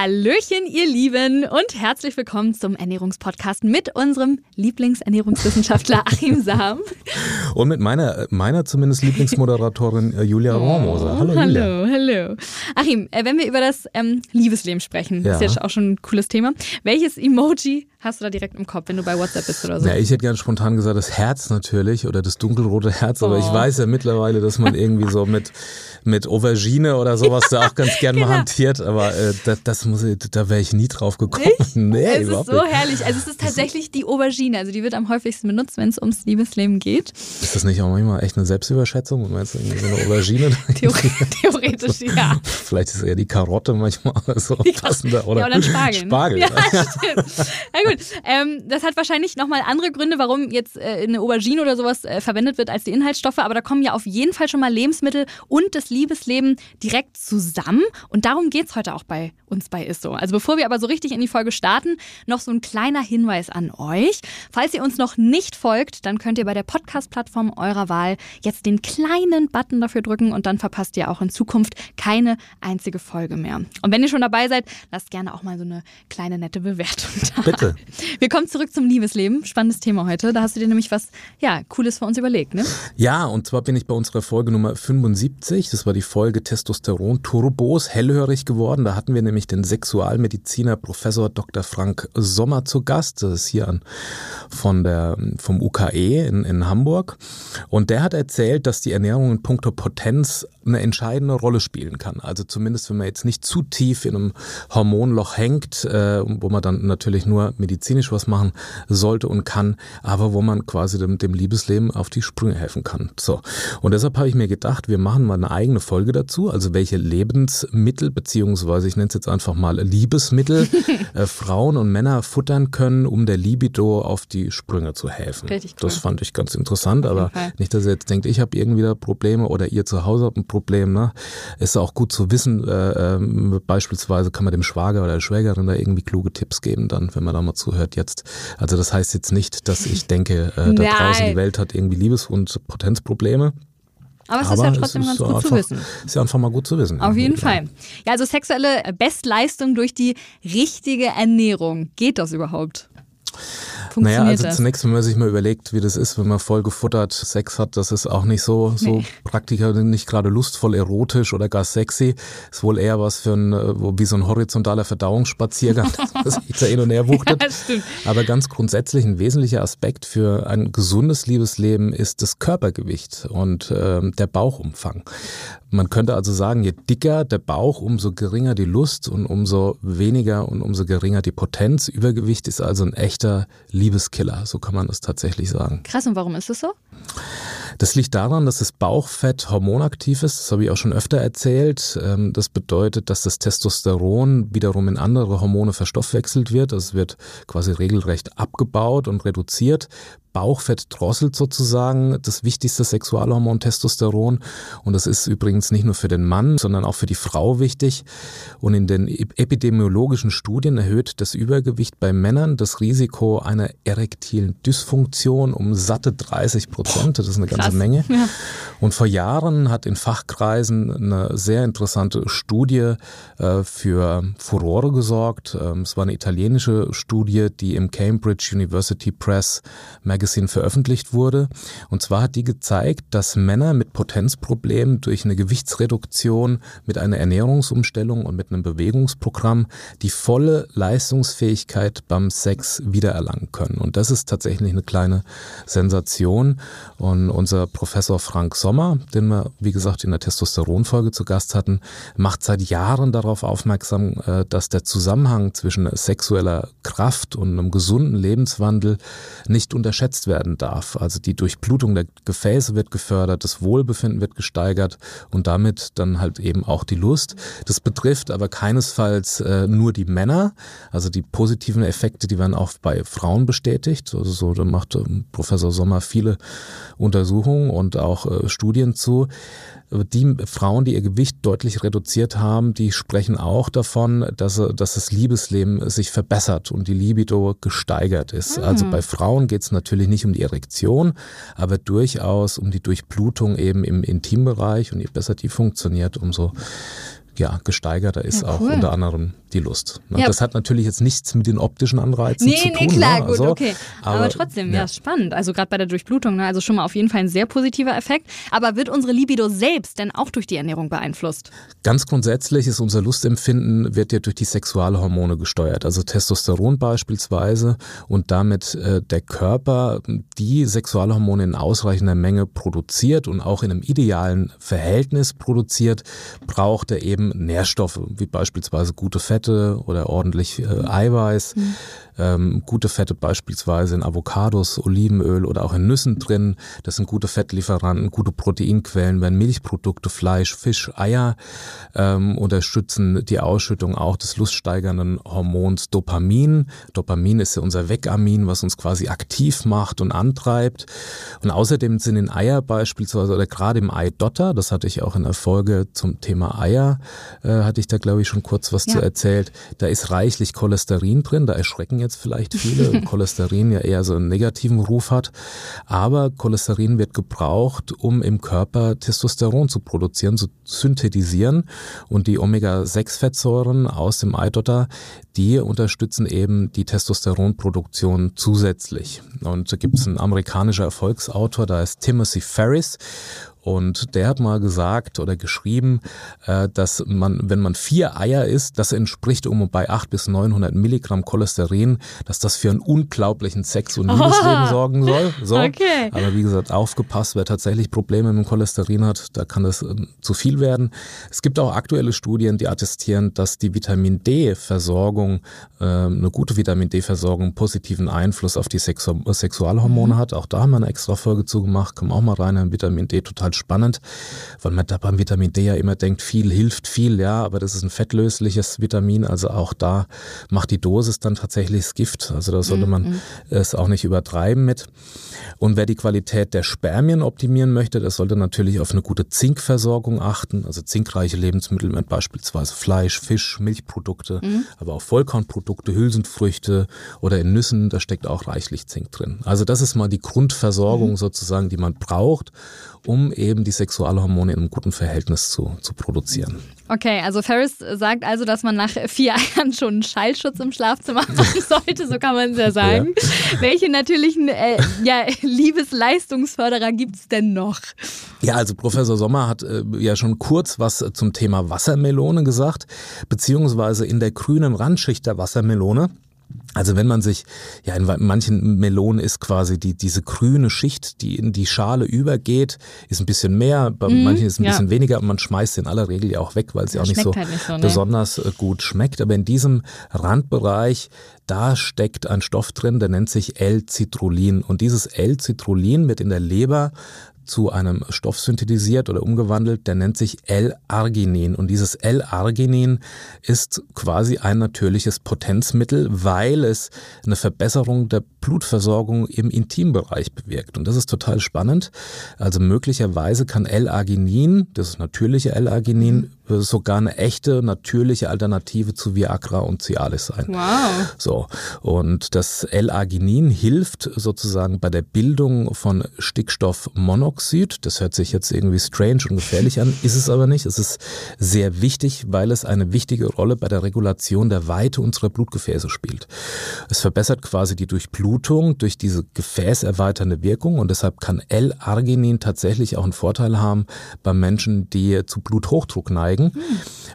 Hallöchen, ihr Lieben, und herzlich willkommen zum Ernährungspodcast mit unserem Lieblingsernährungswissenschaftler Achim Sam. Und mit meiner, meiner zumindest Lieblingsmoderatorin äh, Julia oh, Rohrmoser. Hallo, Julia. Hallo, hallo. Achim, äh, wenn wir über das ähm, Liebesleben sprechen, ja. ist ja auch schon ein cooles Thema. Welches Emoji hast du da direkt im Kopf, wenn du bei WhatsApp bist oder so? Ja, ich hätte ganz spontan gesagt, das Herz natürlich oder das dunkelrote Herz, aber oh. ich weiß ja mittlerweile, dass man irgendwie so mit, mit Aubergine oder sowas ja, da auch ganz gern genau. mal hantiert, aber äh, das, das muss ich, da wäre ich nie drauf gekommen. Nicht? Nee, es ist so nicht. herrlich. Also es ist tatsächlich die Aubergine, also die wird am häufigsten benutzt, wenn es ums Liebesleben geht. Ist das nicht auch manchmal echt eine Selbstüberschätzung? Meinst du irgendwie so eine Aubergine? Theoretisch, ja. Vielleicht ist es eher die Karotte manchmal so passender. Oder, ja, oder Spargel. Ne? Spargel. Ja, stimmt. Gut, ähm, das hat wahrscheinlich nochmal andere Gründe, warum jetzt äh, eine Aubergine oder sowas äh, verwendet wird als die Inhaltsstoffe, aber da kommen ja auf jeden Fall schon mal Lebensmittel und das Liebesleben direkt zusammen und darum geht es heute auch bei uns bei ISSO. Also bevor wir aber so richtig in die Folge starten, noch so ein kleiner Hinweis an euch. Falls ihr uns noch nicht folgt, dann könnt ihr bei der Podcast-Plattform eurer Wahl jetzt den kleinen Button dafür drücken und dann verpasst ihr auch in Zukunft keine einzige Folge mehr. Und wenn ihr schon dabei seid, lasst gerne auch mal so eine kleine nette Bewertung da. Bitte. Wir kommen zurück zum Liebesleben. Spannendes Thema heute. Da hast du dir nämlich was ja, Cooles für uns überlegt, ne? Ja, und zwar bin ich bei unserer Folge Nummer 75, das war die Folge Testosteron Turbos, hellhörig geworden. Da hatten wir nämlich den Sexualmediziner Professor Dr. Frank Sommer zu Gast. Das ist hier an, von der, vom UKE in, in Hamburg. Und der hat erzählt, dass die Ernährung in puncto Potenz eine entscheidende Rolle spielen kann. Also zumindest, wenn man jetzt nicht zu tief in einem Hormonloch hängt, äh, wo man dann natürlich nur medizinisch was machen sollte und kann, aber wo man quasi dem, dem Liebesleben auf die Sprünge helfen kann. So. Und deshalb habe ich mir gedacht, wir machen mal eine eigene Folge dazu, also welche Lebensmittel, beziehungsweise ich nenne es jetzt einfach mal Liebesmittel, äh, Frauen und Männer futtern können, um der Libido auf die Sprünge zu helfen. Richtig cool. Das fand ich ganz interessant, aber nicht, dass ihr jetzt denkt, ich habe irgendwie da Probleme oder ihr zu Hause habt ein Problem. Ne? Ist auch gut zu wissen, äh, äh, beispielsweise kann man dem Schwager oder der Schwägerin da irgendwie kluge Tipps geben, dann, wenn man da mal zuhört jetzt. Also das heißt jetzt nicht, dass ich denke, äh, da draußen die Welt hat irgendwie Liebes- und Potenzprobleme. Aber es Aber ist ja trotzdem ganz gut einfach, zu wissen. Ist ja einfach mal gut zu wissen. Auf jeden Fall. Ja, also sexuelle Bestleistung durch die richtige Ernährung. Geht das überhaupt? Naja, also das? zunächst, wenn man sich mal überlegt, wie das ist, wenn man voll gefuttert Sex hat, das ist auch nicht so, so nee. praktiker, nicht gerade lustvoll, erotisch oder gar sexy. Ist wohl eher was für ein, wie so ein horizontaler Verdauungsspaziergang, das sich da hin und her wuchtet. Ja, Aber ganz grundsätzlich ein wesentlicher Aspekt für ein gesundes Liebesleben ist das Körpergewicht und äh, der Bauchumfang. Man könnte also sagen, je dicker der Bauch, umso geringer die Lust und umso weniger und umso geringer die Potenz. Übergewicht ist also ein echter Liebeskiller, so kann man das tatsächlich sagen. Krass, und warum ist das so? Das liegt daran, dass das Bauchfett hormonaktiv ist. Das habe ich auch schon öfter erzählt. Ähm, das bedeutet, dass das Testosteron wiederum in andere Hormone verstoffwechselt wird. Das wird quasi regelrecht abgebaut und reduziert. Bauchfett drosselt sozusagen das wichtigste Sexualhormon Testosteron. Und das ist übrigens nicht nur für den Mann, sondern auch für die Frau wichtig. Und in den epidemiologischen Studien erhöht das Übergewicht bei Männern das Risiko einer erektilen Dysfunktion um satte 30 Prozent. Das ist eine ganze Krass. Menge. Ja. Und vor Jahren hat in Fachkreisen eine sehr interessante Studie äh, für Furore gesorgt. Ähm, es war eine italienische Studie, die im Cambridge University Press Magazine veröffentlicht wurde. Und zwar hat die gezeigt, dass Männer mit Potenzproblemen durch eine Gewichtsreduktion, mit einer Ernährungsumstellung und mit einem Bewegungsprogramm die volle Leistungsfähigkeit beim Sex wiedererlangen können. Und das ist tatsächlich eine kleine Sensation. Und unser Professor Frank Sommer, den wir, wie gesagt, in der Testosteronfolge zu Gast hatten, macht seit Jahren darauf aufmerksam, äh, dass der Zusammenhang zwischen sexueller Kraft und einem gesunden Lebenswandel nicht unterschätzt unterschätzt werden darf. Also die Durchblutung der Gefäße wird gefördert, das Wohlbefinden wird gesteigert und damit dann halt eben auch die Lust. Das betrifft aber keinesfalls äh, nur die Männer. Also die positiven Effekte, die werden auch bei Frauen bestätigt. Also so, da macht äh, Professor Sommer viele Untersuchungen und auch äh, Studien zu. Die Frauen, die ihr Gewicht deutlich reduziert haben, die sprechen auch davon, dass, dass das Liebesleben sich verbessert und die Libido gesteigert ist. Mhm. Also bei Frauen geht es natürlich nicht um die Erektion, aber durchaus um die Durchblutung eben im Intimbereich und je besser die funktioniert, umso ja, gesteigerter ist ja, cool. auch unter anderem die Lust. Ne? Ja. Das hat natürlich jetzt nichts mit den optischen Anreizen nee, zu tun. Nee, klar, ne? gut, also, okay. Aber, aber trotzdem, ja, ja spannend. Also gerade bei der Durchblutung, ne? also schon mal auf jeden Fall ein sehr positiver Effekt. Aber wird unsere Libido selbst denn auch durch die Ernährung beeinflusst? Ganz grundsätzlich ist unser Lustempfinden wird ja durch die Sexualhormone gesteuert, also Testosteron beispielsweise und damit äh, der Körper die Sexualhormone in ausreichender Menge produziert und auch in einem idealen Verhältnis produziert, braucht er eben Nährstoffe, wie beispielsweise gute Fette oder ordentlich äh, Eiweiß. Mhm. Ähm, gute Fette beispielsweise in Avocados, Olivenöl oder auch in Nüssen drin. Das sind gute Fettlieferanten, gute Proteinquellen, wenn Milchprodukte, Fleisch, Fisch, Eier ähm, unterstützen die Ausschüttung auch des luststeigernden Hormons Dopamin. Dopamin ist ja unser Wegamin, was uns quasi aktiv macht und antreibt. Und außerdem sind in Eier beispielsweise oder gerade im Eidotter, das hatte ich auch in der Folge zum Thema Eier, äh, hatte ich da glaube ich schon kurz was ja. zu erzählt, da ist reichlich Cholesterin drin, da erschrecken jetzt vielleicht viele, Cholesterin ja eher so einen negativen Ruf hat, aber Cholesterin wird gebraucht, um im Körper Testosteron zu produzieren, zu synthetisieren. Und die Omega-6-Fettsäuren aus dem Eidotter, die unterstützen eben die Testosteronproduktion zusätzlich. Und da gibt es einen amerikanischen Erfolgsautor, da ist Timothy Ferris und der hat mal gesagt oder geschrieben, äh, dass man, wenn man vier Eier isst, das entspricht um bei 800 bis 900 Milligramm Cholesterin, dass das für einen unglaublichen Sex- und Liebesleben oh. sorgen soll. So. Okay. Aber wie gesagt, aufgepasst, wer tatsächlich Probleme mit dem Cholesterin hat, da kann das äh, zu viel werden. Es gibt auch aktuelle Studien, die attestieren, dass die Vitamin D-Versorgung, äh, eine gute Vitamin D-Versorgung positiven Einfluss auf die Sexu Sexualhormone mhm. hat. Auch da haben wir eine extra Folge zugemacht. Kommen auch mal rein, Vitamin D total spannend, weil man da beim Vitamin D ja immer denkt, viel hilft viel, ja, aber das ist ein fettlösliches Vitamin, also auch da macht die Dosis dann tatsächlich das Gift. Also da sollte man mhm. es auch nicht übertreiben mit. Und wer die Qualität der Spermien optimieren möchte, der sollte natürlich auf eine gute Zinkversorgung achten, also zinkreiche Lebensmittel mit beispielsweise Fleisch, Fisch, Milchprodukte, mhm. aber auch Vollkornprodukte, Hülsenfrüchte oder in Nüssen, da steckt auch reichlich Zink drin. Also das ist mal die Grundversorgung mhm. sozusagen, die man braucht, um eben die Sexualhormone in einem guten Verhältnis zu, zu produzieren. Okay, also Ferris sagt also, dass man nach vier Eiern schon einen Schallschutz im Schlafzimmer machen sollte, so kann man es ja sagen. Ja. Welche natürlichen äh, ja, Liebesleistungsförderer gibt es denn noch? Ja, also Professor Sommer hat äh, ja schon kurz was zum Thema Wassermelone gesagt, beziehungsweise in der grünen Randschicht der Wassermelone also wenn man sich, ja in manchen Melonen ist quasi die, diese grüne Schicht, die in die Schale übergeht, ist ein bisschen mehr, bei mhm, manchen ist ein ja. bisschen weniger, aber man schmeißt sie in aller Regel ja auch weg, weil sie auch nicht so, halt nicht so ne? besonders äh, gut schmeckt. Aber in diesem Randbereich, da steckt ein Stoff drin, der nennt sich L-Citrullin. Und dieses L-Citrullin wird in der Leber zu einem Stoff synthetisiert oder umgewandelt, der nennt sich L-Arginin. Und dieses L-Arginin ist quasi ein natürliches Potenzmittel, weil es eine Verbesserung der Blutversorgung im Intimbereich bewirkt. Und das ist total spannend. Also möglicherweise kann L-Arginin, das natürliche L-Arginin, sogar eine echte, natürliche Alternative zu Viagra und Cialis sein. Wow. So. Und das L-Arginin hilft sozusagen bei der Bildung von Stickstoffmonoxid. Das hört sich jetzt irgendwie strange und gefährlich an, ist es aber nicht. Es ist sehr wichtig, weil es eine wichtige Rolle bei der Regulation der Weite unserer Blutgefäße spielt. Es verbessert quasi die Durchblutung durch diese gefäßerweiternde Wirkung und deshalb kann L-Arginin tatsächlich auch einen Vorteil haben bei Menschen, die zu Bluthochdruck neigen zeigen.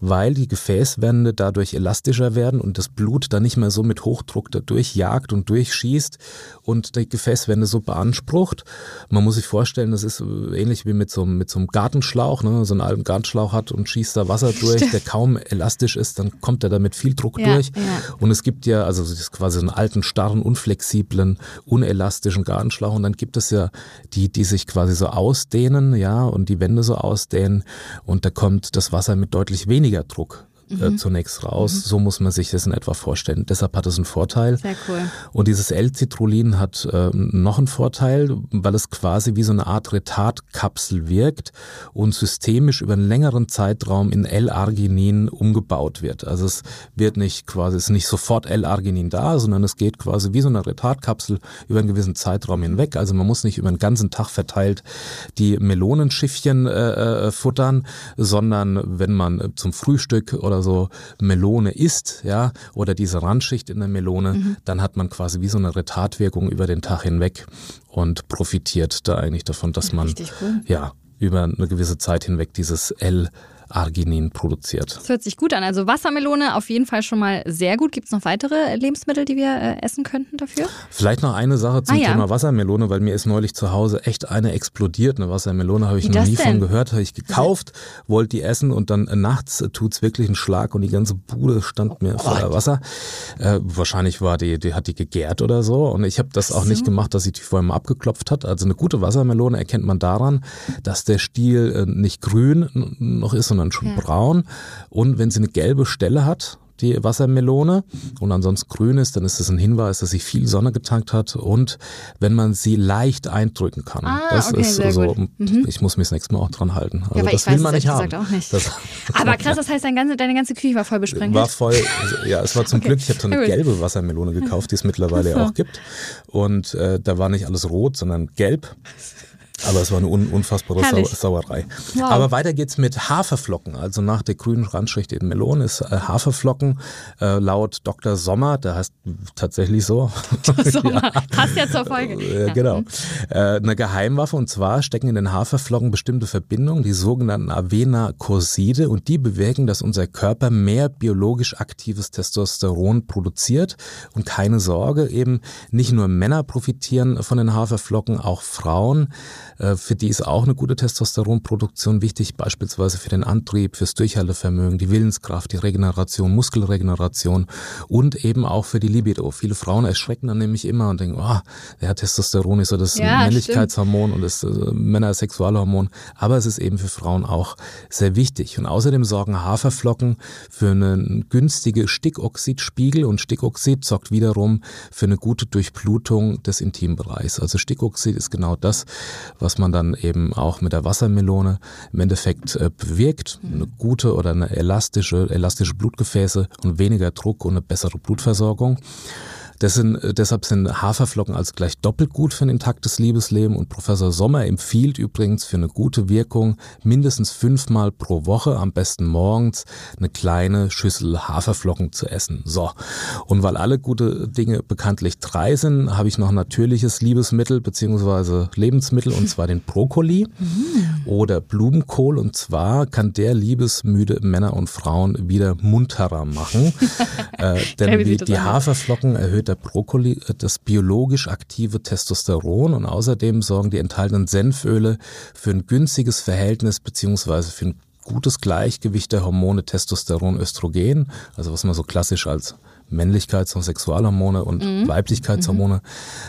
weil die Gefäßwände dadurch elastischer werden und das Blut dann nicht mehr so mit Hochdruck dadurch jagt und durchschießt und die Gefäßwände so beansprucht. Man muss sich vorstellen, das ist ähnlich wie mit so, mit so einem Gartenschlauch, ne? so einen alten Gartenschlauch hat und schießt da Wasser durch, Stimmt. der kaum elastisch ist, dann kommt er da mit viel Druck ja, durch. Ja. Und es gibt ja, also das ist quasi einen alten, starren, unflexiblen, unelastischen Gartenschlauch und dann gibt es ja die, die sich quasi so ausdehnen, ja, und die Wände so ausdehnen und da kommt das Wasser mit deutlich weniger Druck mhm. zunächst raus. Mhm. So muss man sich das in etwa vorstellen. Deshalb hat es einen Vorteil. Sehr cool. Und dieses L-Citrullin hat äh, noch einen Vorteil, weil es quasi wie so eine Art Retardkapsel wirkt und systemisch über einen längeren Zeitraum in L-Arginin umgebaut wird. Also es wird nicht quasi, es ist nicht sofort L-Arginin da, sondern es geht quasi wie so eine Retardkapsel über einen gewissen Zeitraum hinweg. Also man muss nicht über einen ganzen Tag verteilt die Melonenschiffchen äh, äh, futtern, sondern wenn man zum Frühstück oder oder so Melone isst, ja, oder diese Randschicht in der Melone, mhm. dann hat man quasi wie so eine Retardwirkung über den Tag hinweg und profitiert da eigentlich davon, dass man cool. ja über eine gewisse Zeit hinweg dieses L Arginin produziert. Das hört sich gut an. Also Wassermelone auf jeden Fall schon mal sehr gut. Gibt es noch weitere Lebensmittel, die wir äh, essen könnten dafür? Vielleicht noch eine Sache zum ah, ja. Thema Wassermelone, weil mir ist neulich zu Hause echt eine explodiert. Eine Wassermelone habe ich Wie noch nie denn? von gehört, habe ich gekauft, wollte die essen und dann nachts tut es wirklich einen Schlag und die ganze Bude stand oh, mir voller Wasser. Äh, wahrscheinlich war die, die hat die gegärt oder so und ich habe das auch so. nicht gemacht, dass sie die vorher mal abgeklopft hat. Also eine gute Wassermelone erkennt man daran, dass der Stiel äh, nicht grün noch ist, sondern schon ja. braun. Und wenn sie eine gelbe Stelle hat, die Wassermelone und ansonsten grün ist, dann ist das ein Hinweis, dass sie viel Sonne getankt hat und wenn man sie leicht eindrücken kann. Ah, das okay, ist so, mhm. ich muss mich das nächste Mal auch dran halten. Also ja, das will man nicht haben. Auch nicht. Das, aber krass, das heißt, deine ganze, deine ganze Küche war voll besprengelt. War voll, ja, es war zum okay. Glück, ich habe so eine gelbe Wassermelone gekauft, die es mittlerweile so. auch gibt und äh, da war nicht alles rot, sondern gelb. Aber es war eine un unfassbare Sau Sauerei. Wow. Aber weiter geht's mit Haferflocken. Also nach der grünen Randschicht in Melonen ist äh, Haferflocken äh, laut Dr. Sommer, der heißt tatsächlich so. Dr. Sommer, ja. passt ja zur Folge. Äh, ja. Genau. Äh, eine Geheimwaffe und zwar stecken in den Haferflocken bestimmte Verbindungen, die sogenannten Avena-Corside und die bewirken, dass unser Körper mehr biologisch aktives Testosteron produziert und keine Sorge, eben nicht nur Männer profitieren von den Haferflocken, auch Frauen. Äh, für die ist auch eine gute Testosteronproduktion wichtig, beispielsweise für den Antrieb, fürs Durchhaltevermögen, die Willenskraft, die Regeneration, Muskelregeneration und eben auch für die Libido. Viele Frauen erschrecken dann nämlich immer und denken, oh, ja, Testosteron ist so das ja, Männlichkeitshormon und das äh, Männer-Sexualhormon, aber es ist eben für Frauen auch sehr wichtig. Und außerdem sorgen Haferflocken für einen günstigen Stickoxidspiegel und Stickoxid sorgt wiederum für eine gute Durchblutung des Intimbereichs. Also Stickoxid ist genau das, was man dann eben auch mit der Wassermelone im Endeffekt äh, bewirkt. Eine gute oder eine elastische, elastische Blutgefäße und weniger Druck und eine bessere Blutversorgung. Das sind, äh, deshalb sind Haferflocken also gleich doppelt gut für ein intaktes Liebesleben und Professor Sommer empfiehlt übrigens für eine gute Wirkung mindestens fünfmal pro Woche, am besten morgens, eine kleine Schüssel Haferflocken zu essen. So. Und weil alle gute Dinge bekanntlich drei sind, habe ich noch ein natürliches Liebesmittel beziehungsweise Lebensmittel und zwar den Brokkoli mhm. Oder Blumenkohl. Und zwar kann der liebesmüde Männer und Frauen wieder munterer machen. äh, denn die, die Haferflocken erhöht der Brokkoli äh, das biologisch aktive Testosteron. Und außerdem sorgen die enthaltenen Senföle für ein günstiges Verhältnis beziehungsweise für ein gutes Gleichgewicht der Hormone Testosteron, Östrogen, also was man so klassisch als Männlichkeits- und Sexualhormone und mhm. Weiblichkeitshormone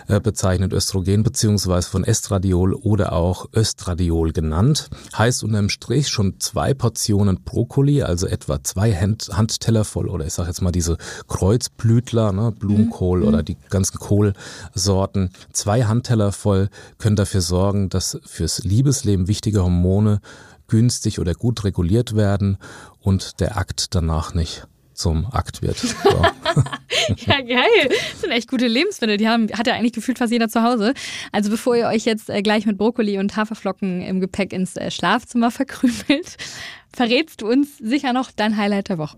mhm. äh, bezeichnet, Östrogen beziehungsweise von Estradiol oder auch Östradiol genannt. Heißt unterm Strich schon zwei Portionen Brokkoli, also etwa zwei Hand Handteller voll oder ich sage jetzt mal diese Kreuzblütler, ne, Blumenkohl mhm. oder die ganzen Kohlsorten, zwei Handteller voll können dafür sorgen, dass fürs Liebesleben wichtige Hormone günstig oder gut reguliert werden und der Akt danach nicht zum Akt wird. So. ja, geil. Das sind echt gute Lebensmittel. Die haben, hat ja eigentlich gefühlt fast jeder zu Hause. Also bevor ihr euch jetzt äh, gleich mit Brokkoli und Haferflocken im Gepäck ins äh, Schlafzimmer verkrümelt, verrätst du uns sicher noch dein Highlight der Woche.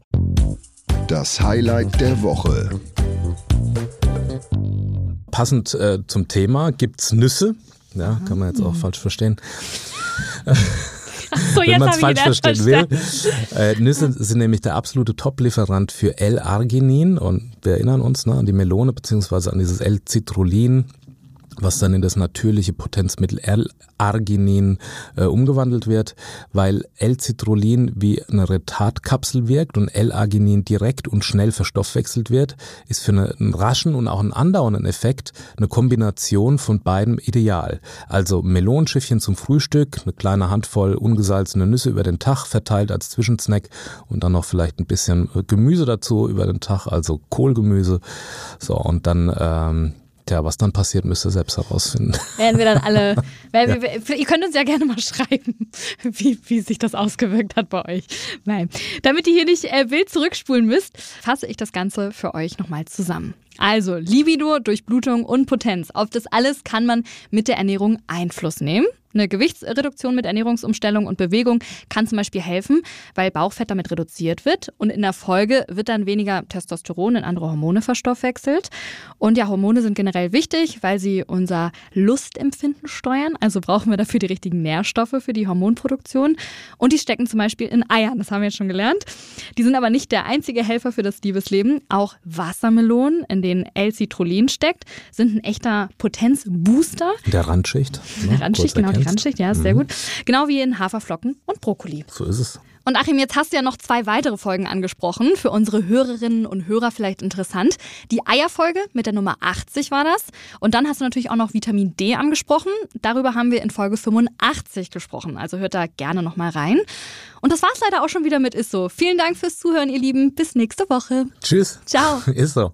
Das Highlight der Woche. Passend äh, zum Thema gibt es Nüsse. Ja, kann man jetzt auch mhm. falsch verstehen. So, wenn man es falsch verstehen will. Äh, Nüsse sind nämlich der absolute Top-Lieferant für L-Arginin. Und wir erinnern uns ne, an die Melone beziehungsweise an dieses L-Citrullin was dann in das natürliche Potenzmittel L-Arginin äh, umgewandelt wird, weil L-Citrullin wie eine Retardkapsel wirkt und L-Arginin direkt und schnell verstoffwechselt wird, ist für eine, einen raschen und auch einen andauernden Effekt eine Kombination von beiden ideal. Also Melonenschiffchen zum Frühstück, eine kleine Handvoll ungesalzene Nüsse über den Tag verteilt als Zwischensnack und dann noch vielleicht ein bisschen Gemüse dazu über den Tag, also Kohlgemüse. So und dann ähm, Tja, was dann passiert, müsst ihr selbst herausfinden. Werden wir dann alle. ja. wir, ihr könnt uns ja gerne mal schreiben, wie, wie sich das ausgewirkt hat bei euch. Nein. Damit ihr hier nicht äh, wild zurückspulen müsst, fasse ich das Ganze für euch nochmal zusammen. Also Libido, Durchblutung und Potenz. Auf das alles kann man mit der Ernährung Einfluss nehmen. Eine Gewichtsreduktion mit Ernährungsumstellung und Bewegung kann zum Beispiel helfen, weil Bauchfett damit reduziert wird und in der Folge wird dann weniger Testosteron in andere Hormone verstoffwechselt. Und ja, Hormone sind generell wichtig, weil sie unser Lustempfinden steuern. Also brauchen wir dafür die richtigen Nährstoffe für die Hormonproduktion. Und die stecken zum Beispiel in Eiern, das haben wir jetzt schon gelernt. Die sind aber nicht der einzige Helfer für das Liebesleben. Auch Wassermelonen, in denen L-Citrullin steckt, sind ein echter Potenzbooster. Der Randschicht. Ne? Der Randschicht, genau, die Randschicht, ja, ist mhm. sehr gut. Genau wie in Haferflocken und Brokkoli. So ist es. Und Achim, jetzt hast du ja noch zwei weitere Folgen angesprochen. Für unsere Hörerinnen und Hörer vielleicht interessant. Die Eierfolge mit der Nummer 80 war das. Und dann hast du natürlich auch noch Vitamin D angesprochen. Darüber haben wir in Folge 85 gesprochen. Also hört da gerne nochmal rein. Und das war's leider auch schon wieder mit Isso. Vielen Dank fürs Zuhören, ihr Lieben. Bis nächste Woche. Tschüss. Ciao. Isso.